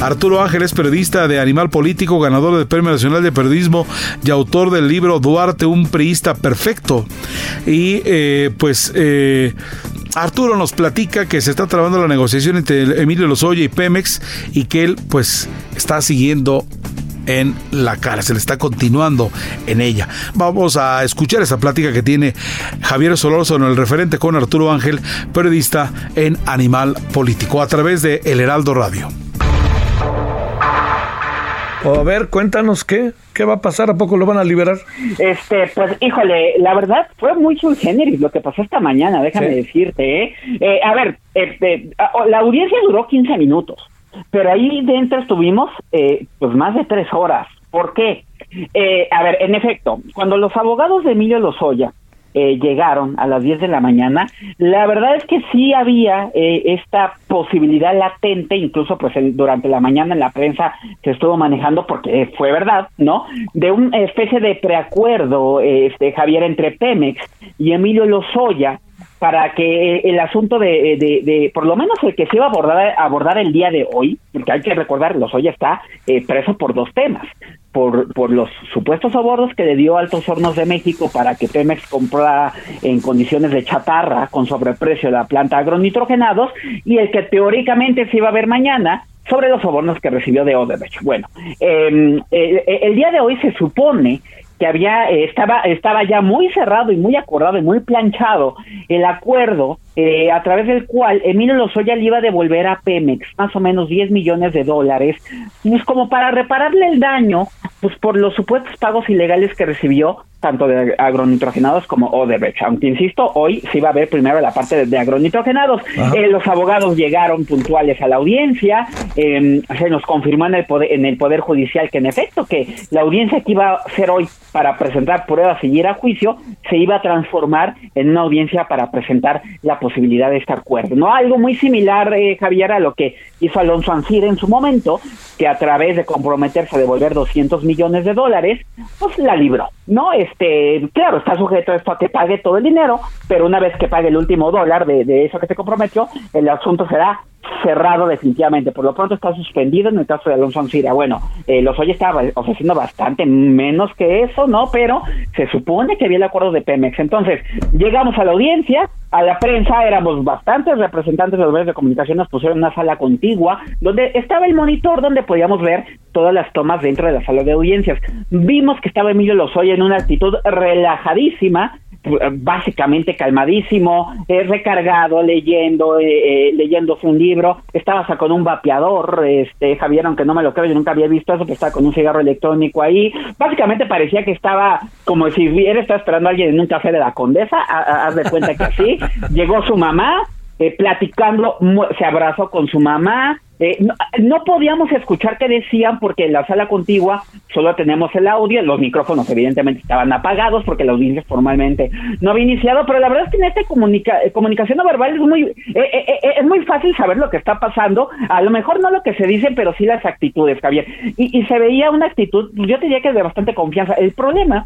Arturo Ángel es periodista de Animal Político, ganador del Premio Nacional de Periodismo y autor del libro Duarte, un priista perfecto. Y eh, pues eh, Arturo nos platica que se está trabando la negociación entre Emilio Lozoya y Pemex y que él pues está siguiendo en la cárcel, está continuando en ella. Vamos a escuchar esa plática que tiene Javier Solórzano, el referente con Arturo Ángel, periodista en Animal Político, a través de El Heraldo Radio. A ver, cuéntanos qué, qué va a pasar, ¿a poco lo van a liberar? Este, pues, híjole, la verdad fue muy generis lo que pasó esta mañana, déjame decirte, ¿eh? ¿eh? A ver, este, la audiencia duró 15 minutos, pero ahí dentro estuvimos, eh, pues, más de tres horas. ¿Por qué? Eh, a ver, en efecto, cuando los abogados de Emilio Lozoya eh, llegaron a las 10 de la mañana, la verdad es que sí había eh, esta posibilidad latente, incluso pues durante la mañana en la prensa se estuvo manejando porque fue verdad, ¿no? De una especie de preacuerdo, este Javier, entre Pemex y Emilio Lozoya para que el asunto de, de, por lo menos el que se iba a abordar, abordar el día de hoy, porque hay que recordar, Lozoya está eh, preso por dos temas por, por los supuestos abordos que le dio Altos Hornos de México para que Pemex comprara en condiciones de chatarra con sobreprecio la planta agronitrogenados y el que teóricamente se iba a ver mañana sobre los sobornos que recibió de Odebrecht. Bueno, em, el, el, día de hoy se supone que había eh, estaba estaba ya muy cerrado y muy acordado y muy planchado el acuerdo eh, a través del cual Emilio Lozoya le iba a devolver a Pemex más o menos 10 millones de dólares, pues como para repararle el daño, pues por los supuestos pagos ilegales que recibió tanto de agronitrogenados como Odebrecht. Aunque insisto, hoy se iba a ver primero la parte de, agronitrogenados. Eh, los abogados llegaron puntuales a la audiencia, eh, se nos confirmó en el, poder, en el Poder Judicial que en efecto que la audiencia que iba a ser hoy para presentar pruebas y ir a juicio se iba a transformar en una audiencia para presentar la posibilidad de este acuerdo. No algo muy similar, eh, Javier, a lo que hizo Alonso Ancir en su momento, que a través de comprometerse a devolver 200 millones de dólares, pues la libró, ¿no? Este, claro, está sujeto esto a que pague todo el dinero, pero una vez que pague el último dólar de, de eso que se comprometió, el asunto será cerrado definitivamente. Por lo pronto está suspendido en el caso de Alonso Ancira. Bueno, eh, los hoy estaba ofreciendo bastante menos que eso, ¿no? Pero se supone que había el acuerdo de Pemex. Entonces, llegamos a la audiencia, a la prensa, éramos bastantes representantes de los medios de comunicación, nos pusieron una sala contigua, donde estaba el monitor donde podíamos ver todas las tomas dentro de la sala de audiencias. Vimos que estaba Emilio Lozoya en una actitud relajadísima, básicamente calmadísimo, eh, recargado, leyendo, eh, eh, leyéndose un libro, estaba con un vapeador, este, Javier, aunque no me lo creo, yo nunca había visto eso, que estaba con un cigarro electrónico ahí, básicamente parecía que estaba como si hubiera estado esperando a alguien en un café de la condesa, haz de cuenta que así, llegó su mamá, eh, platicando, se abrazó con su mamá, eh, no, podíamos escuchar qué decían porque en la sala contigua solo tenemos el audio, los micrófonos evidentemente estaban apagados porque la audiencia formalmente no había iniciado, pero la verdad es que en esta comunica eh, comunicación no verbal es muy, eh, es muy fácil saber lo que está pasando, a lo mejor no lo que se dice, pero sí las actitudes, Javier. Y, y se veía una actitud, yo te diría que de bastante confianza. El problema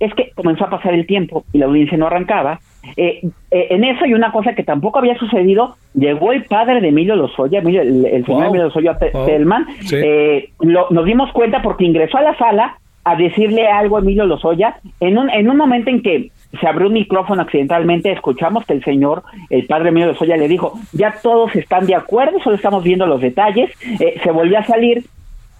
es que comenzó a pasar el tiempo y la audiencia no arrancaba. Eh, eh, en eso y una cosa que tampoco había sucedido, llegó el padre de Emilio Lozoya, Emilio, el, señor Emilio Lozoya Telman, eh, nos dimos cuenta porque ingresó a la sala a decirle algo a Emilio Lozoya. En un, en un momento en que se abrió un micrófono accidentalmente, escuchamos que el señor, el padre Emilio Lozoya le dijo, ya todos están de acuerdo, solo estamos viendo los detalles, se volvió a salir,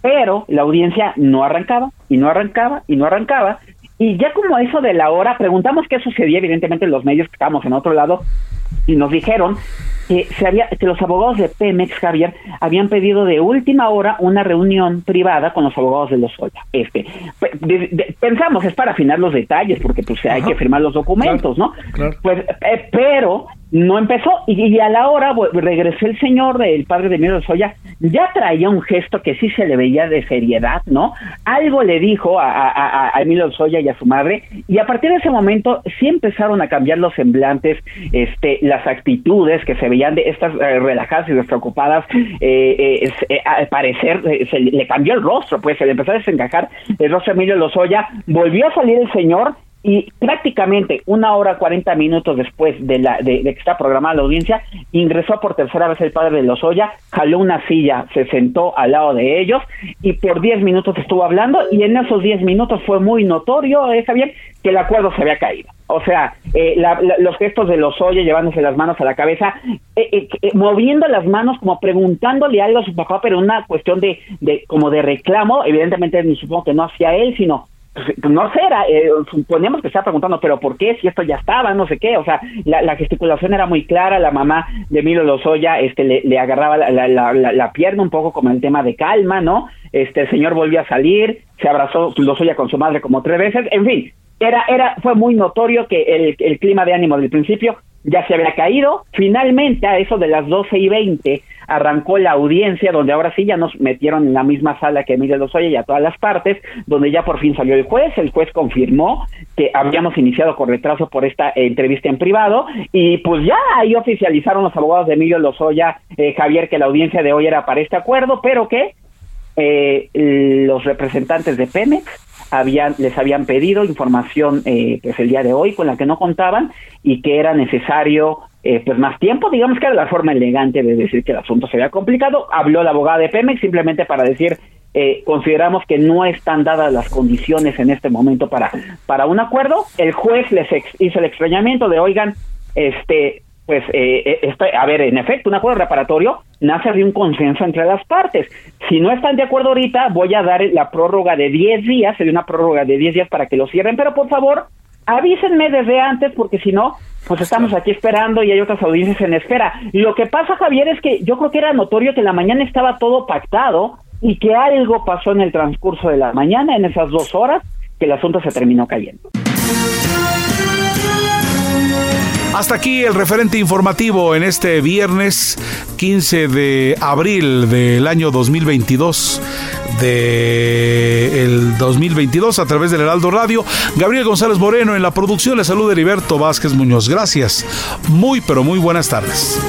pero la audiencia no arrancaba y no arrancaba y no arrancaba y ya como eso de la hora, preguntamos qué sucedía, evidentemente en los medios que estábamos en otro lado, y nos dijeron que, se había, que los abogados de Pemex, Javier, habían pedido de última hora una reunión privada con los abogados de los Soya. Este, pensamos, es para afinar los detalles, porque pues hay que firmar los documentos, ¿no? Pues, eh, pero no empezó y, a la hora regresó el señor el padre de Emilio Soya ya traía un gesto que sí se le veía de seriedad no algo le dijo a, a, Emilio Soya y a su madre y a partir de ese momento sí empezaron a cambiar los semblantes este las actitudes que se veían de estas eh, relajadas y despreocupadas eh, eh, al parecer se le cambió el rostro pues se le empezó a desencajar el rostro de Emilio Lozoya volvió a salir el señor y prácticamente una hora cuarenta minutos después de, la, de, que está programada la audiencia, ingresó por tercera vez el padre de Lozoya, jaló una silla, se sentó al lado de ellos y por diez minutos estuvo hablando y en esos diez minutos fue muy notorio, eh, Javier, que el acuerdo se había caído. O sea, eh, los gestos de los Oye llevándose las manos a la cabeza, eh, eh, moviendo las manos como preguntándole algo a su papá, pero una cuestión de, de como de reclamo, evidentemente supongo que no hacía él, sino no sé, era, suponemos que estaba preguntando, pero ¿por qué? Si esto ya estaba, no sé qué, o sea, la, gesticulación era muy clara, la mamá de Emilio Lozoya este, le, agarraba la, la, la, pierna un poco como el tema de calma, ¿no? Este, el señor volvió a salir, se abrazó Lozoya con su madre como tres veces, en fin, era, era, fue muy notorio que el clima de ánimo del principio ya se había caído. Finalmente, a eso de las doce y veinte, arrancó la audiencia, donde ahora sí ya nos metieron en la misma sala que Emilio Lozoya y a todas las partes, donde ya por fin salió el juez. El juez confirmó que habíamos iniciado con retraso por esta entrevista en privado, y pues ya ahí oficializaron los abogados de Emilio Lozoya, eh, Javier, que la audiencia de hoy era para este acuerdo, pero que eh, los representantes de Pemex habían, les habían pedido información eh, pues el día de hoy con la que no contaban y que era necesario eh, pues más tiempo, digamos que era la forma elegante de decir que el asunto se había complicado. Habló la abogada de Pemex simplemente para decir eh, consideramos que no están dadas las condiciones en este momento para, para un acuerdo. El juez les hizo el extrañamiento de, oigan, este, pues, eh, eh a ver, en efecto, un acuerdo reparatorio nace de un consenso entre las partes. Si no están de acuerdo ahorita, voy a dar la prórroga de 10 días, sería una prórroga de 10 días para que lo cierren, pero por favor, avísenme desde antes, porque si no, pues estamos aquí esperando y hay otras audiencias en espera. Lo que pasa, Javier, es que yo creo que era notorio que en la mañana estaba todo pactado y que algo pasó en el transcurso de la mañana, en esas dos horas, que el asunto se terminó cayendo. Hasta aquí el referente informativo en este viernes 15 de abril del año 2022 de el 2022 a través del Heraldo Radio. Gabriel González Moreno en la producción. Le saluda Heriberto Vázquez Muñoz. Gracias. Muy, pero muy buenas tardes.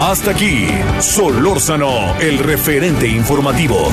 Hasta aquí, Solórzano, el referente informativo.